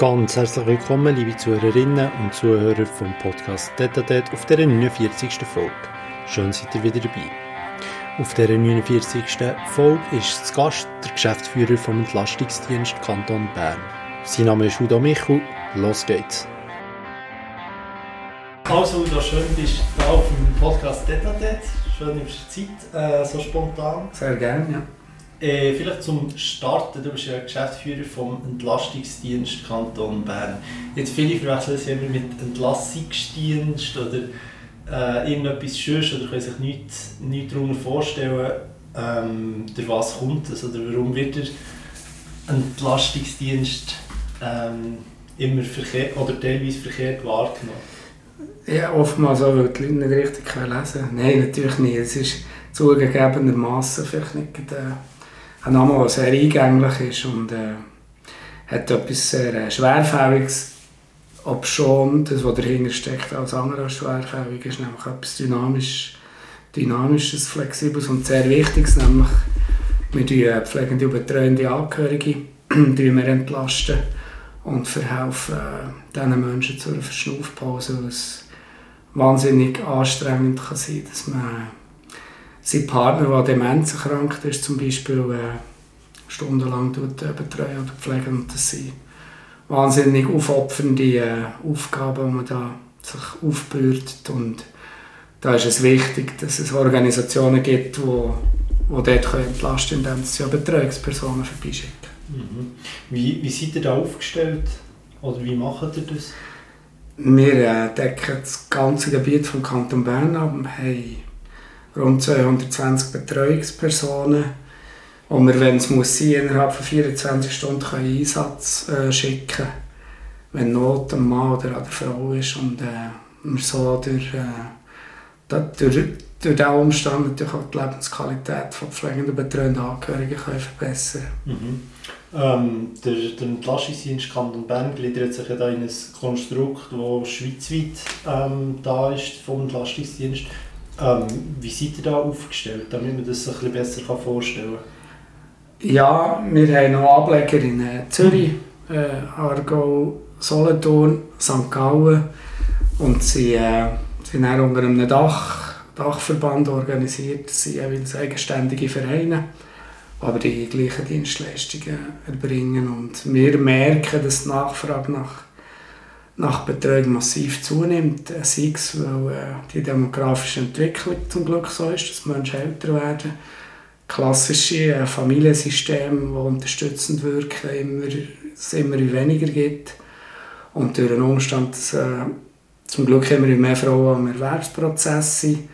Ganz herzlich willkommen, liebe Zuhörerinnen und Zuhörer vom Podcast Detatet auf der 49. Folge. Schön seid ihr wieder dabei. Auf der 49. Folge ist zu Gast der Geschäftsführer vom Entlastungsdienst Kanton Bern. Sein Name ist Udo Michel. Los geht's. Also Udo, schön bist du auf dem Podcast Detatet. Schön nimmst du Zeit, äh, so spontan. Sehr gerne, ja. Äh, vielleicht zum Starten, du bist ja Geschäftsführer vom Entlastungsdienst Kanton Bern. Jetzt viele verwechseln es immer mit Entlassungsdienst oder äh, irgendetwas Schönes oder können sich nichts, nichts darunter vorstellen, ähm, durch was kommt es oder warum wird der Entlastungsdienst ähm, immer verkehrt oder teilweise verkehrt wahrgenommen? Ja, oftmals so, weil die Leute nicht richtig lesen können. Nein, natürlich nicht. Es ist zugegebenermaßen vielleicht nicht äh, ein Name, der sehr eingänglich ist und äh, hat etwas sehr äh, Schwerfälliges, ob schon das, was dahinter steckt, als andere als schwerfällig ist, nämlich etwas Dynamisch, Dynamisches, Flexibles und sehr Wichtiges, nämlich wir die äh, pflegende und betreuende Angehörige wir entlasten und verhelfen äh, diesen Menschen zu einer Verschnaufpause, weil es wahnsinnig anstrengend kann sein kann, dass man sein Partner, der demenzerkrankt ist, zum Beispiel äh, stundenlang tut, äh, betreuen oder pflegen. Und das sind wahnsinnig aufopfernde äh, Aufgaben, die man da sich aufbürdet. Und da ist es wichtig, dass es Organisationen gibt, die, die dort entlasten können, indem sie ja Betreuungspersonen vorbeischicken. Mhm. Wie, wie seid ihr da aufgestellt? Oder wie macht ihr das? Wir äh, decken das ganze Gebiet vom Kanton Bern ab. Haben rund 220 Betreuungspersonen, die wir, wenn es muss sein, innerhalb von 24 Stunden können Einsatz äh, schicken können, wenn Not am Mann oder an der Frau ist und äh, wir so durch, äh, durch, durch diesen Umstand natürlich auch die Lebensqualität von pflegenden betreuenden Angehörigen können verbessern mhm. ähm, der, der Entlastungsdienst Kanton Bern gliedert sich ja da in ein Konstrukt, das schweizweit ähm, da ist vom Entlastungsdienst. Ähm, wie seid ihr da aufgestellt, damit man das ein bisschen besser vorstellen kann? Ja, wir haben noch Ableger in äh, Zürich, äh, Aargau, Solothurn, St. Gallen und sie äh, sind auch unter einem Dach, Dachverband organisiert. Das sind jeweils eigenständige Vereine, aber die gleichen Dienstleistungen erbringen. Und wir merken, dass die Nachfrage nach nach Betreuung massiv zunimmt. Äh, sei es, weil äh, die demografische Entwicklung zum Glück so ist, dass Menschen älter werden. Klassische äh, Familiensysteme, die unterstützend wirken, immer, es immer weniger gibt. Und durch den Umstand, dass äh, zum Glück immer mehr Frauen am Erwerbsprozess sind,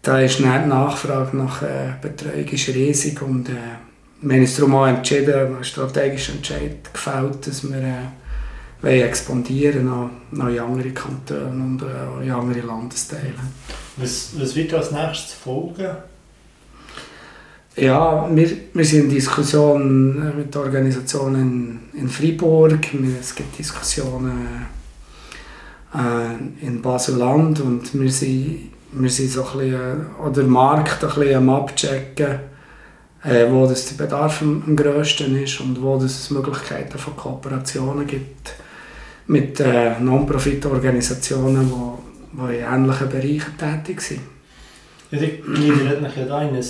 da ist die Nachfrage nach äh, Betreuung ist riesig und äh, wir haben uns darum auch entschieden, einen strategischen Entscheid gefällt, dass wir expandieren nach, nach andere Kantone und äh, in andere Landesteile. Was, was wird als nächstes folgen? Ja, wir, wir sind in Diskussion äh, mit Organisationen in Freiburg, es gibt Diskussionen äh, in Basel-Land und wir sind, wir sind so ein bisschen, oder Markt ein bisschen am Abchecken, äh, wo das der Bedarf am, am grössten ist und wo es Möglichkeiten von Kooperationen gibt mit äh, Non-Profit-Organisationen, die, in ähnlichen Bereichen tätig sind. Ja, die gliedern ja da in ein,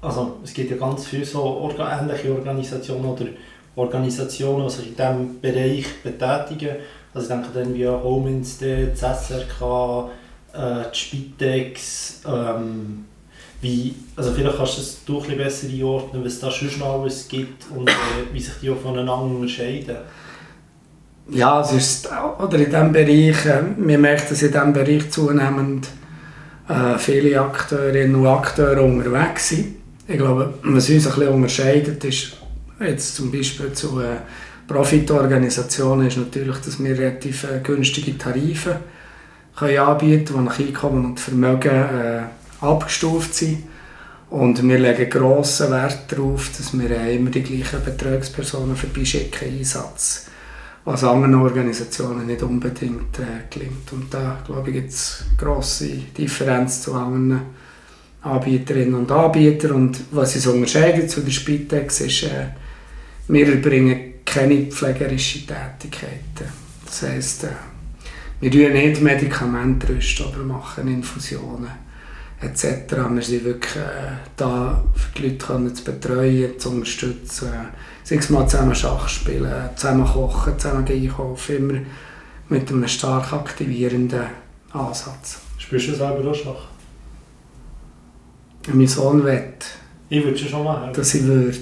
also es gibt ja ganz viele so orga ähnliche Organisationen oder Organisationen, die sich in diesem Bereich betätigen. Also ich denke dann wie Homeinstead, das SRK, äh, die Spitex, ähm, wie, also vielleicht kannst du es du ein besser einordnen, was da schon alles gibt und äh, wie sich die auch voneinander unterscheiden. Ja, es ist, oder in diesem Bereich, äh, wir merken, dass in diesem Bereich zunehmend äh, viele Akteurinnen und Akteure unterwegs sind. Ich glaube, was uns ein bisschen unterscheidet, ist jetzt zum Beispiel zu äh, Profitorganisationen, ist natürlich, dass wir relativ äh, günstige Tarife können anbieten können, die nach Einkommen und Vermögen äh, abgestuft sind. Und wir legen grossen Wert darauf, dass wir äh, immer die gleichen Betreuungspersonen vorbeischicken, Einsatz was anderen Organisationen nicht unbedingt äh, gelingt. Und da glaube ich, gibt es grosse Differenz zu anderen Anbieterinnen und Anbietern. Und was uns unterscheidet zu der Spitex ist, äh, wir erbringen keine pflegerischen Tätigkeiten. Das heisst, äh, wir rühren nicht Medikamente oder machen Infusionen etc. Wir sind wirklich äh, da, für die Leute können zu betreuen, zu unterstützen. Sei es mal zusammen Schach spielen, zusammen kochen, zusammen einkaufen, immer mit einem stark aktivierenden Ansatz. Spielst du selber auch Schach? Mein Sohn will, Ich würde es schon machen. dass ich würde.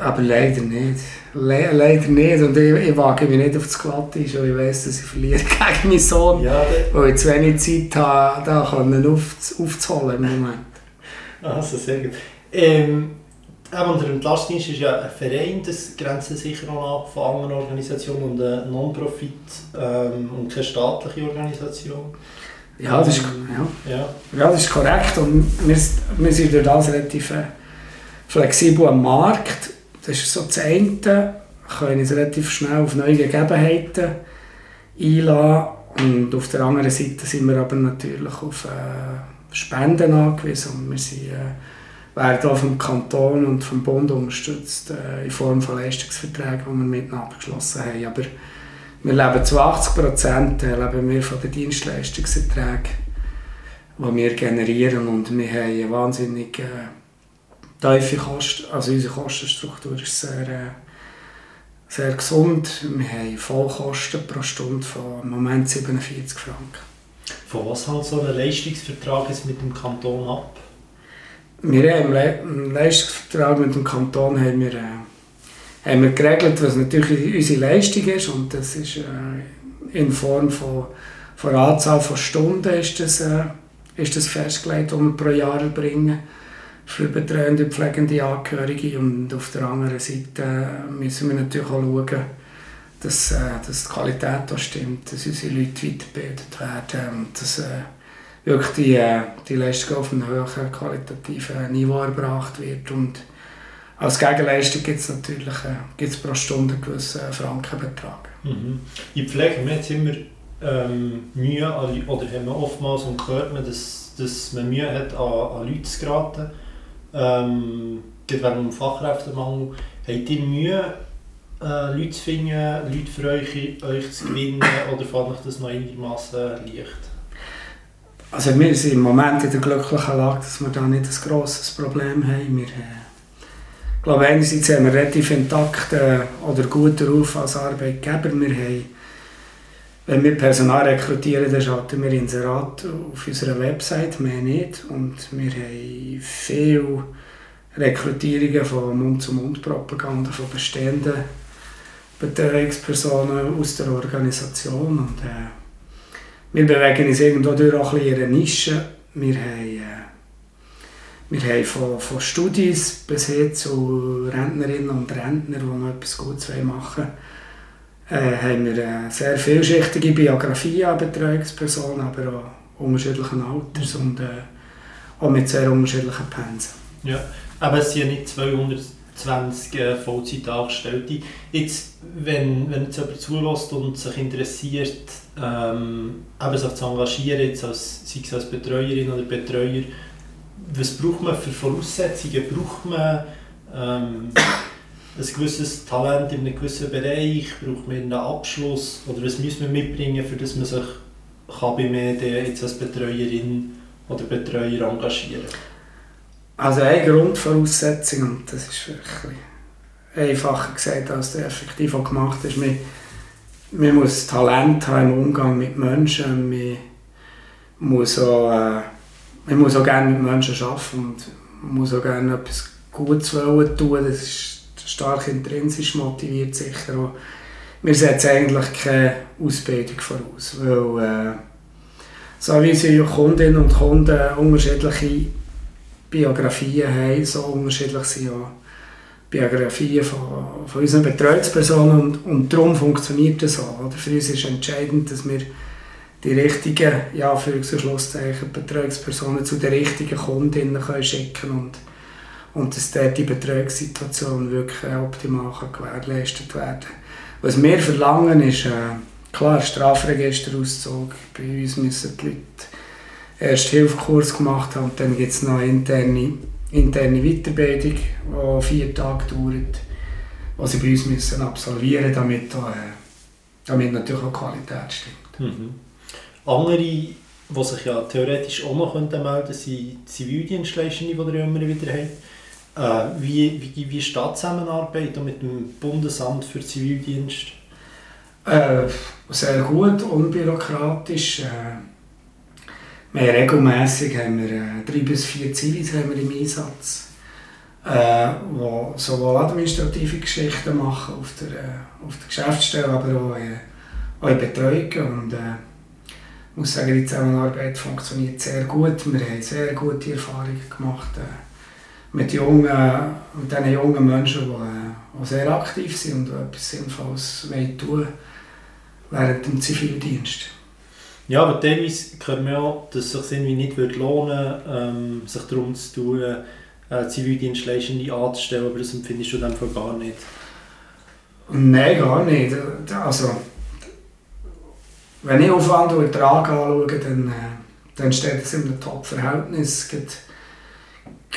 Aber leider nicht. Le leider nicht. Und ich, ich wage mich nicht auf das Glatteis, weil ich weiss, dass ich verliere gegen meinen Sohn. Ja, Weil ich zu wenig Zeit habe, da können auf, aufzuholen im Moment. also sehr gut. Ähm, eben, und der Entlastdienst ist ja ein Verein, das grenzt sicher auch ab von anderen Organisationen und eine Non-Profit ähm, und keine staatliche Organisation. Ja, das ist, ja. Ja. ja, das ist korrekt. Und wir, wir sind durch das relativ äh, flexibel am Markt. Das ist so das eine. können uns relativ schnell auf neue Gegebenheiten einlassen. Und auf der anderen Seite sind wir aber natürlich auf äh, Spenden angewiesen. Und wir sind, äh, werden auch vom Kanton und vom Bund unterstützt äh, in Form von Leistungsverträgen, die wir mit abgeschlossen haben. Aber wir leben zu 80 Prozent wir von den Dienstleistungserträgen, die wir generieren. Und wir haben eine wahnsinnig äh, tiefe Kosten. Also unsere Kostenstruktur ist sehr, äh, sehr gesund. Wir haben Vollkosten pro Stunde von im Moment 47 Franken. Von was hängt so ein Leistungsvertrag jetzt mit dem Kanton ab? Wir haben im Le im Leistungsvertrag mit dem Kanton haben wir, äh, haben wir geregelt, was natürlich unsere Leistung ist. Und das ist äh, in Form von, von Anzahl von Stunden ist das, äh, ist das festgelegt, die wir pro Jahr erbringen für betreuende und pflegende Angehörige. Und auf der anderen Seite äh, müssen wir natürlich auch schauen, dass, äh, dass die Qualität da stimmt, dass unsere Leute weitergebildet werden und dass äh, wirklich die, äh, die Leistung auf einem hohen qualitativen Niveau erbracht wird. Und als Gegenleistung gibt es natürlich äh, gibt's pro Stunde einen gewissen Frankenbetrag. Mhm. In Pflege haben wir immer ähm, Mühe, oder haben wir oftmals und hört man, dass, dass man Mühe hat, an, an Leute zu geraten. Ähm, gerade dem Fachkräftemangel. Habt ihr Mühe, äh, Leute zu finden, Leute für euch, euch zu gewinnen oder fand euch das noch einigermaßen leicht? Also wir sind im Moment in der glücklichen Lage, dass wir da nicht ein grosses Problem haben. Wir, äh, ich glaube, einerseits haben wir relativ intakt äh, oder guten Ruf als Arbeitgeber. Wir haben, wenn wir Personal rekrutieren, dann schalten wir Inserat auf unserer Website, mehr nicht. Und wir haben viele Rekrutierungen von Mund-zu-Mund-Propaganda von bestehenden Betreuungspersonen aus der Organisation. Und, äh, wir bewegen uns irgendwo durch auch ein bisschen in einer Nische. Wir haben, äh, wir haben von, von Studis bis hin zu Rentnerinnen und Rentnern, die noch etwas Gutes machen wollen, äh, haben wir äh, sehr vielschichtige Biografien an Betreuungspersonen, aber auch unterschiedlichen Alters und äh, auch mit sehr unterschiedlichen Pensen. Ja, aber es sind ja nicht 220 äh, Vollzeitangestellte. Jetzt, wenn, wenn jetzt jemand zulässt und sich interessiert, ähm, eben sich zu engagieren, jetzt als, sei es als Betreuerin oder Betreuer, was braucht man für Voraussetzungen? Braucht man ähm, ein gewisses Talent in einem gewissen Bereich? Braucht man einen Abschluss? Oder was muss man mitbringen, für das man sich kann bei mir jetzt als Betreuerin oder Betreuer engagieren Also eine Grundvoraussetzung, und das ist wirklich einfacher gesagt, als der effektiv auch gemacht ist, man, man muss Talent haben im Umgang mit Menschen, man muss auch, äh, man muss auch gerne mit Menschen arbeiten und man muss auch gerne etwas Gutes tun, das ist stark intrinsisch motiviert sicher auch. Wir setzen eigentlich keine Ausbildung voraus, weil äh, so wie unsere Kundinnen und Kunden unterschiedliche Biografien haben, so unterschiedlich sind auch Biografien von, von unseren Betreuungspersonen und, und darum funktioniert das auch. Oder? Für uns ist entscheidend, dass wir die richtigen, ja, für Schlusszeichen, Betreuungspersonen zu den richtigen Kundinnen können schicken und, und dass dort die Betreuungssituation wirklich optimal gewährleistet werden kann. Was wir verlangen ist, äh, klar, Strafregisterauszug. Bei uns müssen die Leute erst Hilfekurs gemacht haben und dann gibt es noch interne, interne Weiterbildung, die vier Tage dauert. was sie bei uns müssen absolvieren müssen, damit, äh, damit natürlich auch die Qualität stimmt. Mhm. Andere, die sich ja theoretisch auch noch melden könnten, sind Zivildienstleistende, die ihr immer wieder habt. Äh, wie, wie, wie steht die Zusammenarbeit mit dem Bundesamt für Zivildienst? Äh, sehr gut, unbürokratisch. Äh, wir regelmässig haben wir äh, drei bis vier Zivis haben wir im Einsatz, äh, die sowohl administrative Geschichten machen auf der, äh, auf der Geschäftsstelle, aber auch, äh, auch in Betreuung. Und, äh, ich muss sagen, die Zusammenarbeit funktioniert sehr gut. Wir haben sehr gute Erfahrungen gemacht äh, mit, jungen, mit diesen jungen Menschen, die, die sehr aktiv sind und etwas Sinnvolles tun während dem Zivildienst. Ja, aber teilweise hören wir auch, dass es sich irgendwie nicht lohnen würde, ähm, sich darum zu tun, äh, Zivildienstleistende anzustellen, aber das empfindest du dann gar nicht? Nein, gar nicht. Also, wenn ich Aufwand und Ertrag anschaue, dann, äh, dann steht es in einem Top-Verhältnis. Gerade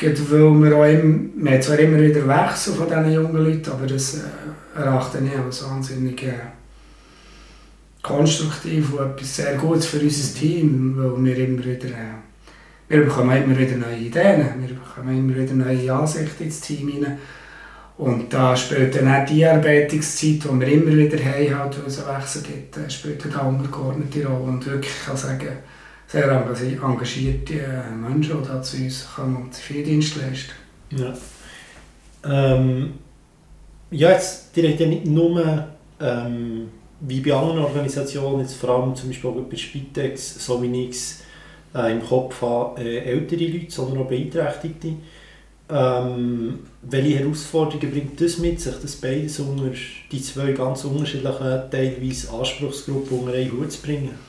weil wir auch immer, wir haben zwar immer wieder Wechsel von diesen jungen Leuten, aber das äh, erachte ich als wahnsinnig äh, konstruktiv und etwas sehr Gutes für unser Team, weil wir immer wieder, äh, wir bekommen immer wieder neue Ideen, wir bekommen immer wieder neue Ansichten ins Team hinein. Und da spielt dann auch die Arbeitungszeit, die wir immer wieder haben, halt, weil es einen Wechsel gibt, spielt eine untergeordnete Rolle. Und wirklich, ich kann sagen, sehr engagierte äh, Menschen, die zu uns kommen und Zivildienst leisten. Ja. Ähm, ja, jetzt direkt nicht nur ähm, wie bei anderen Organisationen, jetzt vor allem zum Beispiel bei Spitex, so wie ich es äh, im Kopf habe, äh, ältere Leute, sondern auch Beeinträchtigte. Ähm, welche Herausforderungen bringt das mit sich, dass beides unter die zwei ganz unterschiedlichen, teilweise Anspruchsgruppen unter einen Hut zu bringen?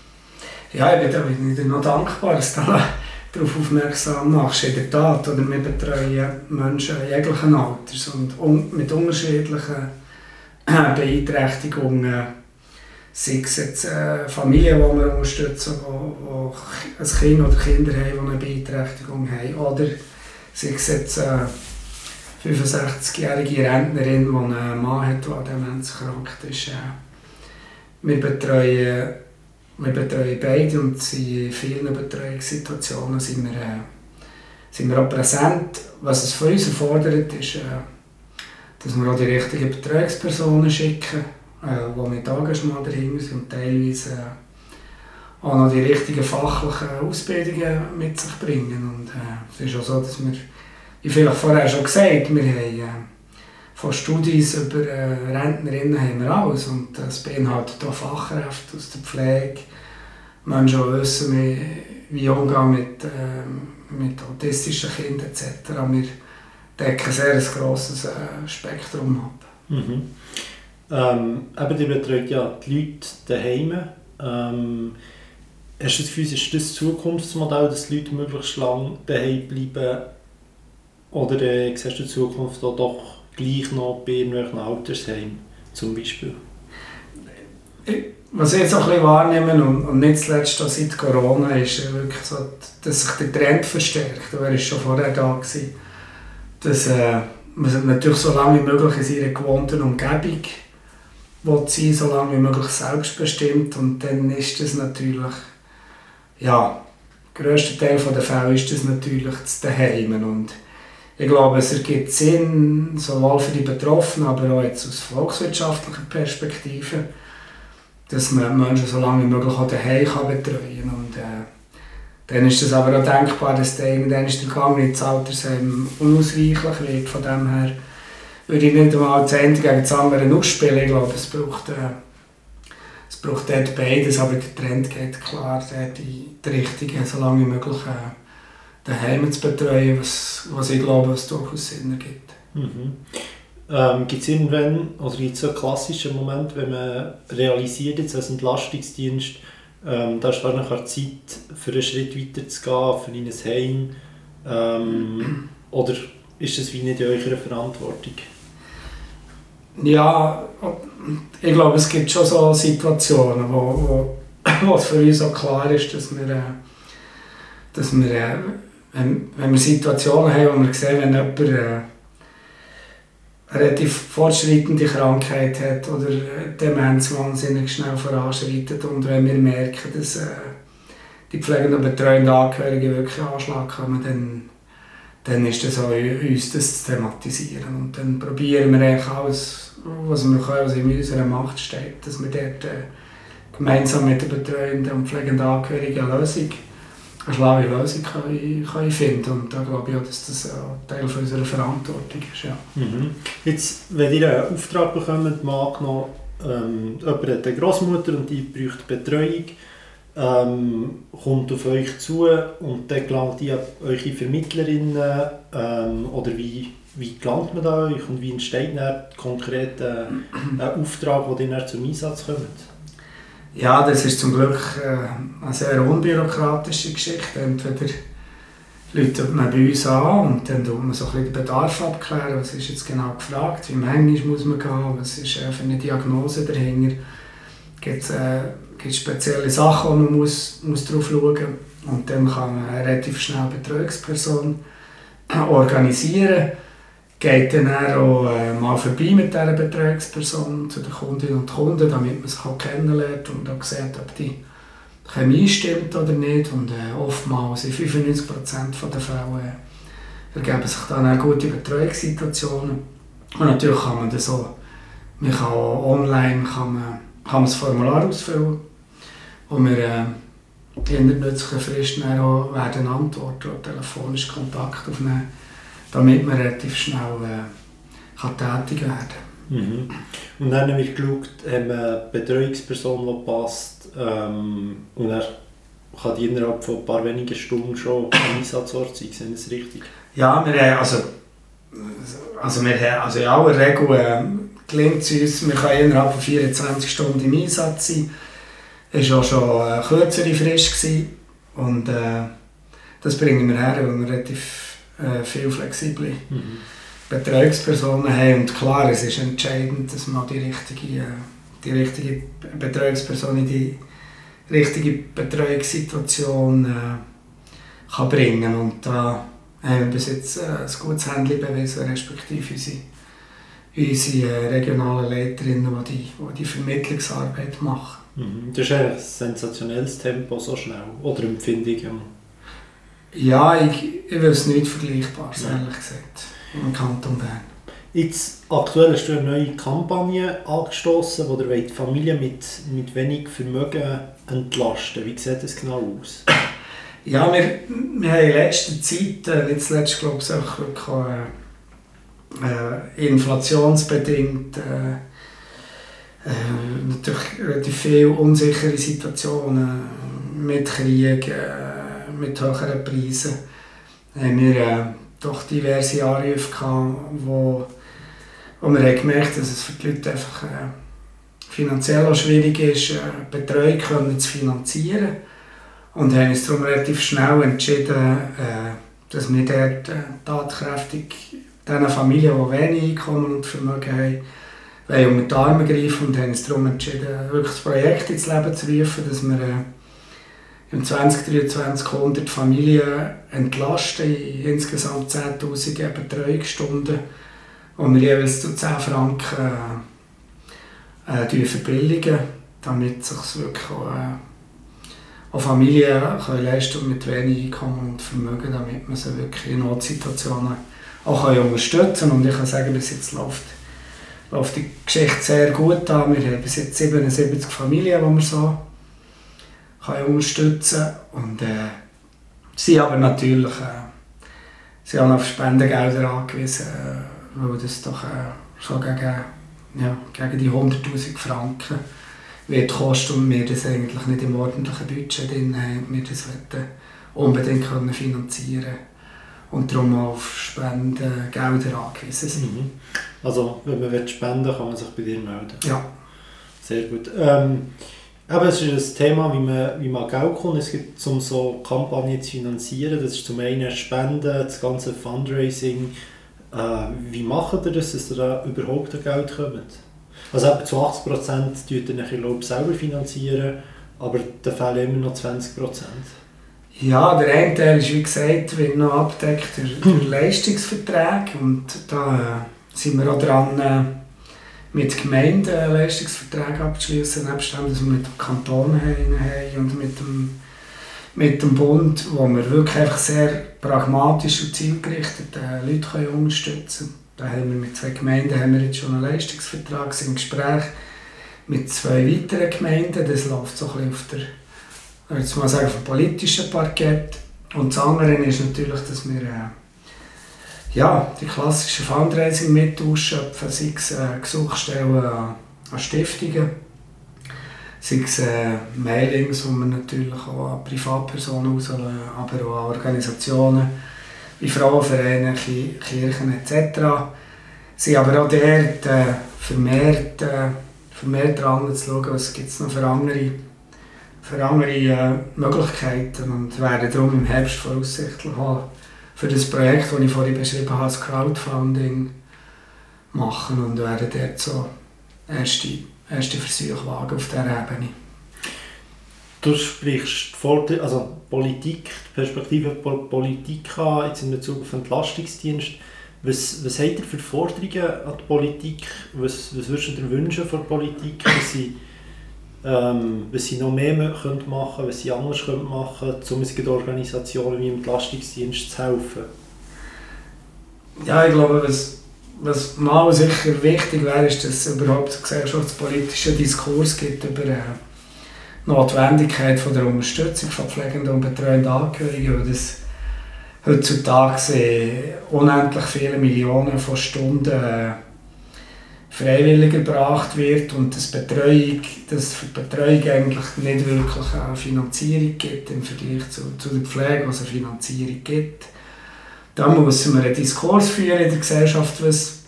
Ja, ich bin, da ich noch dankbar, dass du darauf aufmerksam machst. In der Tat, oder wir betreuen Menschen jeglichen Alters und un mit unterschiedlichen Beeinträchtigungen. Sei es jetzt äh, Familien, die wir unterstützen, die, ein Kind oder Kinder haben, die eine Beeinträchtigung haben. Oder sei es jetzt äh, 65-jährige Rentnerin, die einen Mann hat, der an Demenz krank ist. Äh, wir betreuen wir betreuen beide und in vielen Betreuungssituationen sind wir, äh, sind wir auch präsent. Was es von uns erfordert, ist, äh, dass wir auch die richtigen Betreuungspersonen schicken, äh, die mit Engagement dahinter sind und teilweise äh, auch noch die richtigen fachlichen Ausbildungen mit sich bringen. Und äh, es ist auch so, dass wir, wie vielleicht vorher schon gesagt, wir haben äh, von Studien über äh, Rentnerinnen haben wir alles und das beinhaltet auch Fachkräfte aus der Pflege, Menschen, die wissen, wie, wie umgehen mit, äh, mit autistischen Kindern etc. Wir decken sehr ein grosses äh, Spektrum ab. Mhm. Ähm, eben, ihr betreut ja die Leute daheim. Ähm, hast du das Gefühl, ist das Zukunftsmodell, dass die Leute möglichst lange daheim bleiben? Oder äh, siehst du die Zukunft auch doch gleich noch bei irgendwelchen Altersheimen zum Beispiel? Was ich jetzt auch ein wahrnehme und, nicht zuletzt seit Corona ist wirklich so, dass sich der Trend verstärkt. Er war schon vorher da. Gewesen, dass äh, man natürlich so lange wie möglich in seiner gewohnten Umgebung sein, so lange wie möglich selbstbestimmt und dann ist das natürlich, ja, der grösste Teil der Fälle ist das natürlich Daheim und ich glaube, es ergibt Sinn, sowohl für die Betroffenen, aber auch jetzt aus volkswirtschaftlicher Perspektive, dass man Menschen so lange wie möglich auch daheim kann betreuen kann. Äh, dann ist es aber auch denkbar, dass der irgendwann der Gang ins Altersheim unausweichlich wird. Von dem her würde ich nicht einmal das eine gegen das andere ausspielen. Ich glaube, es braucht, äh, es braucht dort beides, aber der Trend geht klar dort in die Richtung, so lange wie möglich äh, daheim zu betreuen, was, was ich glaube, was durchaus Sinn ergibt. Mhm. Ähm, gibt es irgendwann, oder gibt es so einen klassischen Moment, wenn man realisiert, jetzt als Entlastungsdienst, ähm, da ist nachher Zeit, für einen Schritt weiter zu gehen, für ein Heim, ähm, oder ist das wie nicht in eurer Verantwortung? Ja, ich glaube, es gibt schon so Situationen, wo, wo, wo es für uns auch klar ist, dass wir, äh, dass wir äh, wenn, wenn wir Situationen haben, wo wir sehen, wenn jemand, äh, eine relativ fortschreitende Krankheit hat oder Demenz wahnsinnig schnell voranschreitet und wenn wir merken, dass äh, die pflegenden und betreuenden Angehörigen wirklich Anschlag kommen, dann, dann ist das auch uns das zu thematisieren. Und dann probieren wir eigentlich alles, was wir können, was in unserer Macht steht, dass wir dort äh, gemeinsam mit den betreuenden und pflegenden Angehörigen eine Lösung eine schlaue Lösung können, können finden und da glaube ich auch, dass das Teil unserer Verantwortung ist. Ja. Mhm. Jetzt, wenn ihr einen Auftrag bekommt, mal angenommen, ähm, jemand hat eine Großmutter und die braucht Betreuung, ähm, kommt auf euch zu und dann gelangt ihr eure Vermittlerinnen ähm, oder wie, wie gelangt man da euch und wie entsteht dann konkret äh, ein Auftrag, ihr dann zum Einsatz kommt? Ja, das ist zum Glück äh, eine sehr unbürokratische Geschichte. Entweder läutet man bei uns an und dann tut man so ein den Bedarf abklären, was ist jetzt genau gefragt, wie manchmal muss man gehen, was ist äh, für eine Diagnose dahinter. Gibt es äh, spezielle Sachen, wo man muss, muss drauf schauen muss. Und dann kann man relativ schnell eine Betreuungsperson organisieren geht dann auch äh, mal vorbei mit dieser Betreuungsperson zu den Kundinnen und Kunden, damit man auch kennenlernt und auch sieht, ob die Chemie stimmt oder nicht. Und äh, oftmals, in 95% der Fälle, äh, ergeben sich dann auch gute Betreuungssituationen. Und natürlich kann man das auch, man kann online kann man, kann man das Formular ausfüllen, wo wir äh, in der nützlichen Frist auch werden antworten oder telefonisch Kontakt aufnehmen damit man relativ schnell äh, kann tätig werden kann. Mhm. Und dann wird geschaut, haben wir eine Betreuungsperson, die passt ähm, und er kann die innerhalb von ein paar wenigen Stunden schon am Einsatzort sein, sind das richtig? Ja, wir haben also, also, wir haben, also in aller Regel äh, gelingt es uns, wir können innerhalb von 24 Stunden im Einsatz sein. Es war auch schon eine kürzere Frist gewesen. und äh, das bringen wir her, weil wir relativ äh, viel flexible mhm. Betreuungspersonen haben. Und klar, es ist entscheidend, dass man die richtige, die richtige Betreuungsperson in die richtige Betreuungssituation äh, kann bringen Und da haben wir bis jetzt äh, ein gutes Händchen bewiesen, respektive unsere, unsere äh, regionalen Leiterinnen, die die, die, die Vermittlungsarbeit machen. Mhm. Das ist ein sensationelles Tempo so schnell, oder Empfindung? Ja, ich, ich will es nicht vergleichbar, ja. ehrlich gesagt, im Kanton Bern. Jetzt aktuell hast du eine neue Kampagne angestoßen, wo die Familie mit, mit wenig Vermögen entlasten Wie sieht das genau aus? Ja, wir, wir haben in letzter Zeit, äh, nicht zuletzt glaube ich auch wirklich äh, inflationsbedingt äh, äh, natürlich relativ viele unsichere Situationen mit Krieg, äh, mit höheren Preisen haben wir äh, doch diverse Anrufe gehabt, wo, wo wir haben gemerkt dass es für die Leute einfach äh, finanziell auch schwierig ist, äh, Betreuung können zu finanzieren. Und haben uns darum relativ schnell entschieden, äh, dass wir dort äh, tatkräftig diesen Familien, die wenig Einkommen und Vermögen haben, wollen unter die Arme greifen und haben uns darum entschieden, wirklich das Projekt ins Leben zu rufen, dass wir äh, im 2023 100 Familien entlasten, insgesamt 10'000 Betreuungsstunden, die wir jeweils zu 10 Franken äh, äh, verbilligen, damit sich wirklich auch, äh, auch Familien können leisten mit wenig Einkommen und Vermögen, damit man sie wirklich in Notsituationen auch können unterstützen kann. Und ich kann sagen, bis jetzt läuft, läuft die Geschichte sehr gut an. Wir haben bis jetzt 77 Familien, die wir so kann unterstützen Und äh, sie aber natürlich äh, sie haben auf Spendengelder angewiesen, äh, weil das doch äh, schon gegen, ja, gegen die 100'000 Franken wird kosten und wir das eigentlich nicht im ordentlichen Budget drin haben. Wir das unbedingt können finanzieren und darum auf Spendengelder angewiesen sind. Mhm. Also wenn man spenden will, kann man sich bei dir melden? Ja. Sehr gut. Ähm, aber es ist ein Thema, wie man, wie man Geld kommt. Es gibt, um so Kampagnen zu finanzieren, das ist zum einen Spenden, das ganze Fundraising. Äh, wie macht ihr das, dass ihr da überhaupt an Geld kommt? Also etwa zu 80% finanziert ihr nachher selber finanzieren, aber da fehlen immer noch 20%. Ja, der eine Teil ist wie gesagt wird noch abdeckt durch, durch Leistungsverträge und da sind wir auch dran, äh, mit Gemeinden Leistungsverträge abzuschließen, nebst dem, dass wir mit dem Kanton haben und mit dem, mit dem Bund, wo wir wirklich einfach sehr pragmatisch und zielgerichtet äh, Leute können unterstützen können. Da haben wir mit zwei Gemeinden haben wir jetzt schon einen Leistungsvertrag, sind im Gespräch mit zwei weiteren Gemeinden. Das läuft so ein bisschen auf der, jetzt mal sagen, auf dem politischen Parkett. Und das andere ist natürlich, dass wir äh, ja, die klassischen Fundraising mit ausschöpfen, sei es äh, Gesuchstellen an, an Stiftungen, sei es äh, Mailings, die wir natürlich auch an Privatpersonen auslösen, aber auch an Organisationen wie Frauenvereine, Kirchen etc. Sie aber auch dort äh, vermehrt, äh, vermehrt dran zu schauen, was gibt es noch für andere, für andere äh, Möglichkeiten und werden darum im Herbst voraussichtlich auch für das Projekt, das ich vorhin beschrieben habe, das Crowdfunding machen und werden dort so erste, erste Versuche wagen auf dieser Ebene. Du sprichst die, also Politik, die Perspektive Politik an, jetzt in Bezug auf den Entlastungsdienst. Was, was habt ihr für Forderungen an die Politik? Was, was würdest du dir wünschen von der Politik, dass sie, ähm, was sie noch mehr machen können, was sie anders machen können, um Organisationen wie im Entlastungsdienst zu helfen? Ja, ich glaube, was, was mal sicher wichtig wäre, ist, dass es überhaupt einen gesellschaftspolitischen Diskurs gibt über äh, Notwendigkeit von der Unterstützung von pflegenden und betreuenden Angehörigen, weil das heutzutage unendlich viele Millionen von Stunden äh, freiwillig gebracht wird und dass, Betreuung, dass für Betreuung eigentlich nicht wirklich eine Finanzierung gibt im Vergleich zu, zu der Pflege, was eine Finanzierung gibt. Da müssen wir einen Diskurs führen in der Gesellschaft, was,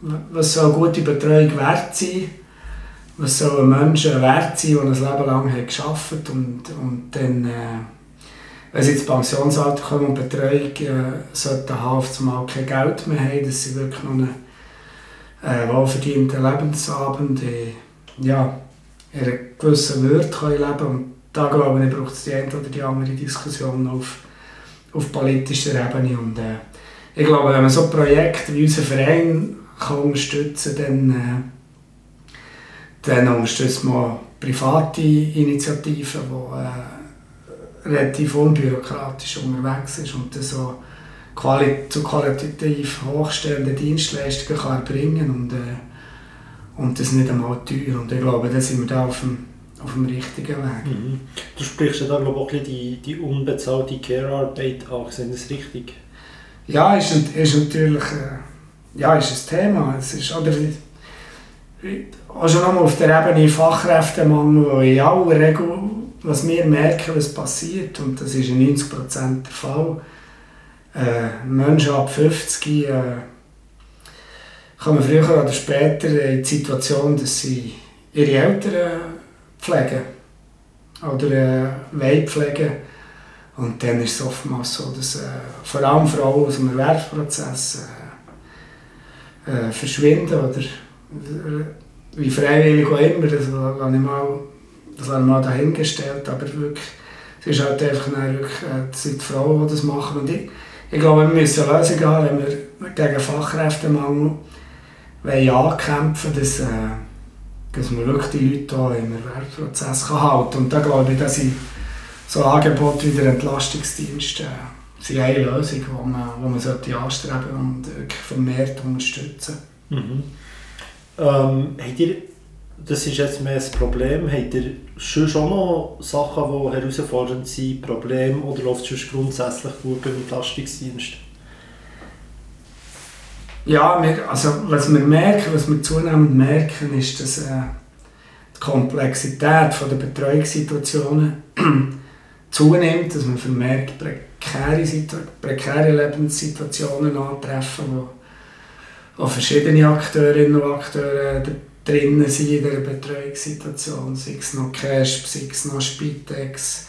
was soll eine gute Betreuung wert sein was sollen Menschen wert sein, die ein Leben lang haben gearbeitet und, und dann, äh, wenn sie ins Pensionsalter kommen und Betreuung äh, sollten haben, auf einmal kein Geld mehr haben, dass sie wirklich noch einen äh, wohlverdienten Lebensabend in, ja, in einer gewissen Würde können leben können. Da glaube ich, braucht es die eine oder die andere Diskussion auf, auf politischer Ebene. Und, äh, ich glaube, wenn man so Projekte wie unser Verein kann unterstützen kann, dann äh, dann unterstützt man private Initiativen, die äh, relativ unbürokratisch unterwegs sind und das so quali zu qualitativ hochstehenden Dienstleistungen kann erbringen und, äh, und das nicht einmal teuer. Und ich glaube, da sind wir da auf dem, auf dem richtigen Weg. Mhm. Du sprichst ja da glaube auch die, die unbezahlte Care-Arbeit an, ist das richtig? Ja, ist, ist natürlich äh, ja, ist ein Thema. Es ist, oder, also nochmal auf der Ebene Fachkräftemangel, wo in aller Regel, was wir merken, was passiert, und das ist in 90% der Fall, äh, Menschen ab 50 äh, kommen früher oder später in die Situation, dass sie ihre Eltern pflegen oder äh, wollen pflegen. Und dann ist es oftmals so, dass äh, vor allem Frauen aus dem Erwerbsprozess äh, äh, verschwinden oder wie freiwillig auch immer, das habe ich mal, das habe ich mal dahingestellt, aber wirklich, es ist halt einfach wirklich, äh, die Frauen, die das machen und ich, ich glaube, wir müssen eine Lösung haben, wenn wir gegen Fachkräftemangel wollen ankämpfen wollen, dass, äh, dass man wirklich die Leute auch im Erwerbsprozess halten kann. Und da glaube ich, dass ich so Angebote wie der Entlastungsdienst äh, sind eine Lösung, die man, die man sollte anstreben und vermehrt unterstützen. Mhm. Ähm, das ist jetzt mehr ein Problem, habt ihr schon, schon noch Sachen, die herausfordernd sind, Probleme oder läuft es grundsätzlich gut beim Entlastungsdienst? Ja, wir, also was wir merken, was wir zunehmend merken, ist, dass äh, die Komplexität von der Betreuungssituationen zunimmt, dass wir vermehrt prekäre, prekäre Lebenssituationen antreffen, wo auch verschiedene Akteurinnen und Akteure drinnen sind in dieser Betreuungssituation, sei es noch Cash, sei es noch Spitex.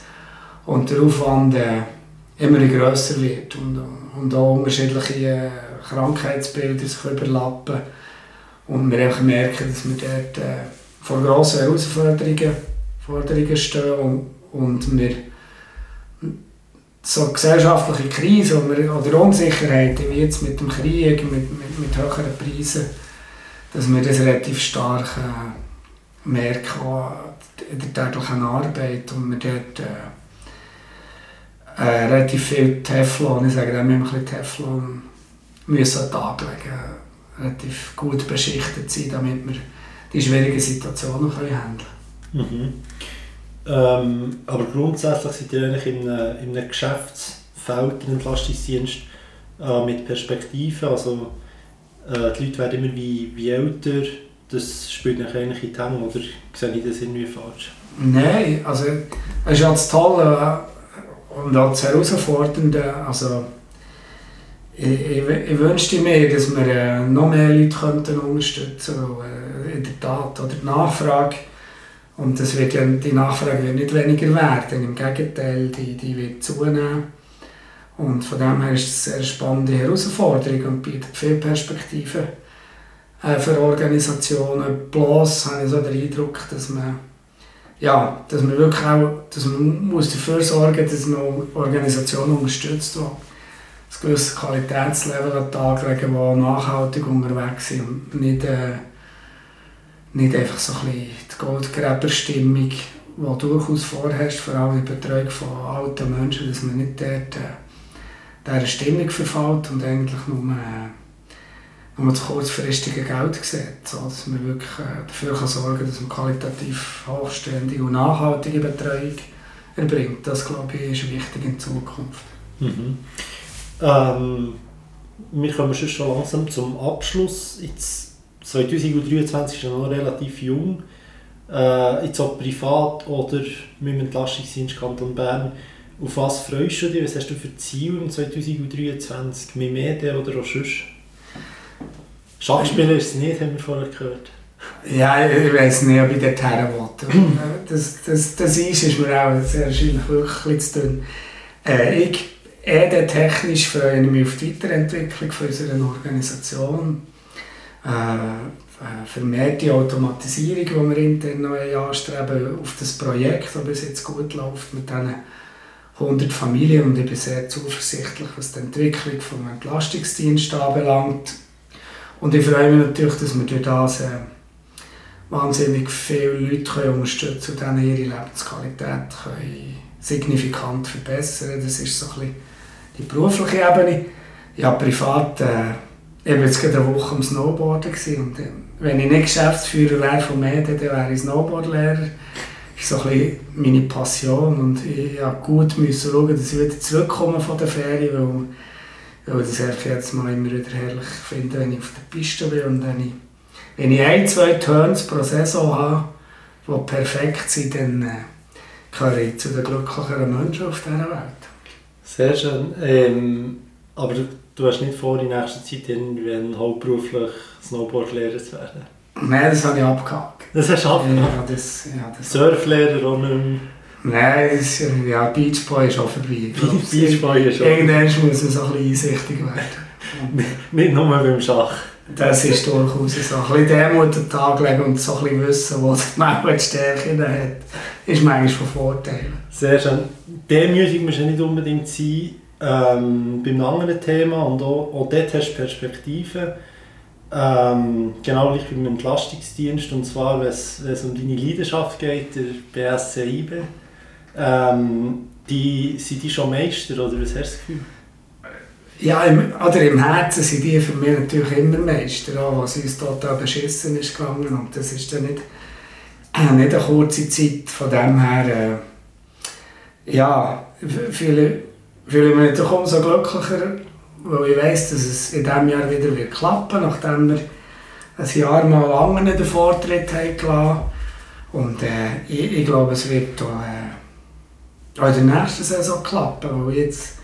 Und der Aufwand äh, immer grösser wird und, und auch unterschiedliche äh, Krankheitsbilder sich überlappen. Und wir einfach merken, dass wir dort äh, vor grossen Herausforderungen Forderungen stehen und, und wir so gesellschaftliche Krise oder Unsicherheiten, wie jetzt mit dem Krieg, mit, mit, mit höheren Preisen, dass wir das relativ stark äh, merken, in der täglichen Arbeit und wir dort äh, äh, relativ viel Teflon, ich sage dem immer ein bisschen Teflon, müssen an den Tag legen, relativ gut beschichtet sein, damit wir die schwierigen Situationen können handeln können. Mhm. Ähm, aber grundsätzlich seid ihr eigentlich in einem, in einem Geschäftsfeld, im Entlastungsdienst, äh, mit Perspektiven. Also, äh, die Leute werden immer wie, wie älter. Das spielt eigentlich in die Hände, oder sehe ich das irgendwie falsch? Nein, also es ist ja das Tolle und auch das Herausfordernde. Also, ich, ich, ich wünschte mir, dass wir äh, noch mehr Leute könnten unterstützen könnten. Äh, in der Tat, oder die Nachfrage und das wird ja, die Nachfrage wird nicht weniger werden, im Gegenteil, die, die wird zunehmen. Und von dem her ist es eine sehr spannende Herausforderung und bietet viele Perspektiven äh, für Organisationen. Bloß habe ich so den Eindruck, dass man, ja, dass man wirklich auch dass man muss dafür sorgen dass man Organisationen unterstützt, die ein gewisses Qualitätslevel an den Tag legen, die nachhaltig unterwegs sind und nicht äh, nicht einfach so ein bisschen die Goldgräberstimmung, die durchaus vorherrscht, vor allem in Betreuung von alten Menschen, dass man nicht dort äh, dieser Stimmung verfällt und eigentlich nur, äh, nur das kurzfristige Geld sieht. So, dass man wirklich äh, dafür kann sorgen kann, dass man qualitativ hochstehende und nachhaltige Betreuung erbringt. Das, glaube ich, ist wichtig in Zukunft. Mhm. Ähm, wir kommen schon langsam zum Abschluss. Jetzt 2023 ist ja noch relativ jung. Äh, jetzt auch privat oder mit dem Entlastungsdienst Kanton Bern. Auf was freust du dich? Was hast du für Ziele im 2023? Mit Medien oder auch sonst? Schachspieler ist es nicht, haben wir vorher gehört. Ja, ich weiß nicht, ob ich dort her will. Das, das, das ist, ist mir auch sehr wahrscheinlich wirklich zu tun. Äh, ich, eher technisch freue ich mich auf die Weiterentwicklung unserer Organisation äh, vermehrte Automatisierung, die wir intern noch anstreben, auf das Projekt, das bis jetzt gut läuft, mit diesen 100 Familien. Und ich bin sehr zuversichtlich, was die Entwicklung des Entlastungsdienstes anbelangt. Und ich freue mich natürlich, dass wir durch das äh, wahnsinnig viele Leute können unterstützen können und ihre Lebensqualität können signifikant verbessern Das ist so ein bisschen die berufliche Ebene. Ja, privat äh, ich war jetzt gerade eine Woche am Snowboarden und äh, wenn ich nicht Geschäftsführer wäre von Medien, dann wäre ich Snowboardlehrer. Ist so ein meine Passion und ich musste gut schauen, dass ich wieder zurückkomme von der Ferien, weil, weil das ich mal immer wieder herrlich finde, wenn ich auf der Piste bin und wenn ich, wenn ich ein, zwei Turns pro Saison habe, die perfekt sind, dann äh, gehöre ich zu den glücklicheren Menschen auf dieser Welt. Sehr schön. Ähm, aber Du hast nicht vor, in nächster Zeit irgendwann hauptberuflich Snowboardlehrer zu werden? Nein, das habe ich abgehakt. Das hast du abgehakt? Ja, das, ja, das Surflehrer auch nicht mehr? Nein, das, ja, Beachboy ist auch vorbei. Beachboy ist auch Irgendwann muss man so ein bisschen einsichtig werden. nicht nur beim Schach. Das ist durchaus so. Ein bisschen Demut an den Tag legen und so ein bisschen wissen, wo man die Stärke hat, ist manchmal von Vorteil. Sehr schön. Demütig muss ja nicht unbedingt sein, ähm, beim anderen Thema und auch, auch dort hast du Perspektiven. Ähm, genau wie beim Entlastungsdienst und zwar, wenn es um deine Leidenschaft geht, der BSC IB. Ähm, die, sind die schon Meister oder was hast du das Gefühl? Ja, im, oder im Herzen sind die für mich natürlich immer Meister, auch was uns total beschissen ist gegangen und das ist dann nicht, äh, nicht eine kurze Zeit, von dem her, äh, ja, viele fühle ich mich natürlich umso glücklicher, weil ich weiss, dass es in diesem Jahr wieder wird klappen nachdem wir ein Jahr mal anderen den Vortritt haben gelassen. Und äh, ich, ich, glaube, es wird auch, äh, auch in der nächsten Saison klappen, weil jetzt,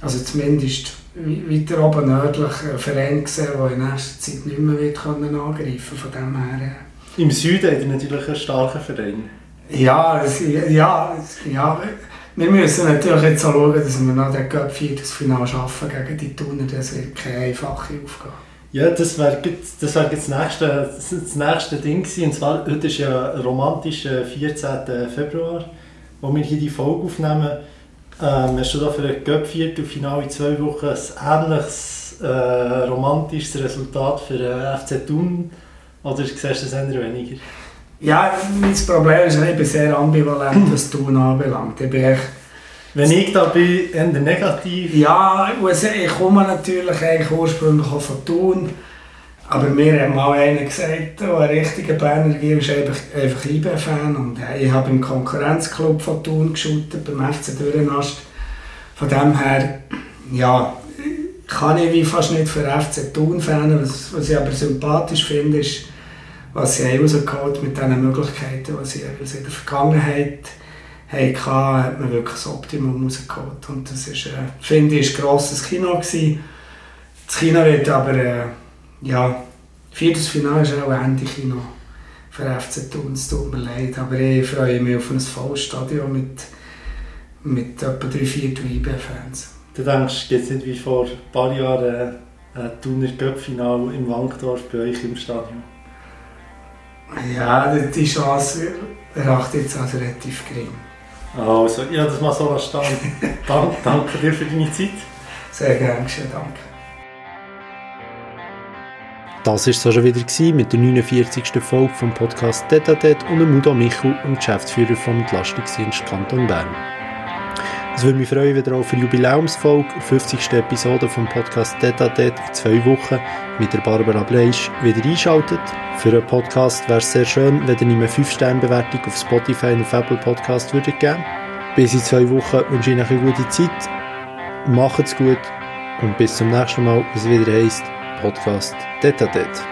also zumindest weiter oben nördlich einen Verein gesehen, der in nächster Zeit nicht mehr wird können angreifen Von dem her, äh. Im Süden hat er natürlich einen starken Verein. Ja, ja, ja, wir müssen natürlich jetzt auch schauen, dass wir noch den Cup-Viertelfinale schaffen gegen die Tuner. Das wird keine einfache Aufgabe. Ja, das wäre das wär das, nächste, das nächste Ding gewesen. Und zwar, heute ist ja romantischer 14. Februar, wo wir hier die Folge aufnehmen. Ähm, hast du da für ein Cup-Viertelfinale in zwei Wochen ein ähnliches äh, romantisches Resultat für äh, FC Thun oder siehst du es eher weniger? Ja, mein Problem ist, ich bin sehr ambivalent, was Thun anbelangt. Ich bin echt Wenn ich da bin, eher negativ. Ja, ich komme natürlich eigentlich ursprünglich auch von Thun. Aber mir hat mal einer gesagt, der ein richtiger Berner Gier ist einfach, einfach IB-Fan. Und ich habe im Konkurrenzclub von Thun geschaut, beim FC Dürrenast. Von dem her, ja, kann ich wie fast nicht für FC Thun fan. Was, was ich aber sympathisch finde, ist, was sie rausgeholt mit diesen Möglichkeiten, die sie in der Vergangenheit hatten, hat man wirklich das Optimum rausgeholt. Und das ist, äh, finde ich, ein grosses Kino gewesen. Das Kino wird aber... Äh, ja, viertes Finale ist auch Ende Kino für FC Thun. Es tut mir leid, aber ich freue mich auf ein volles mit, mit etwa drei Viertel IB-Fans. Du denkst, geht es nicht wie vor ein paar Jahren ein Thuner Cup-Final im Wankdorf bei euch im Stadion? Ja, die Chance erachte ich jetzt als relativ gering. Also, ja, das mal so stehen. danke, danke dir für deine Zeit. Sehr gerne, danke. Das war es schon wieder mit der 49. Folge vom Podcast Detatet und dem Mudo Michel, dem Geschäftsführer vom Entlastungsdienst Kanton Bern. Es würde mich freuen, wenn ihr auch für die Jubiläumsfolge, 50. Episode vom Podcast Detatet in zwei Wochen mit der Barbara Bleisch wieder einschaltet. Für einen Podcast wäre es sehr schön, wenn ihr eine 5-Sterne-Bewertung auf Spotify und auf Apple Podcast würdet geben. Bis in zwei Wochen wünsche ich euch eine gute Zeit. Macht's gut und bis zum nächsten Mal, bis es wieder heisst Podcast Tete Tete.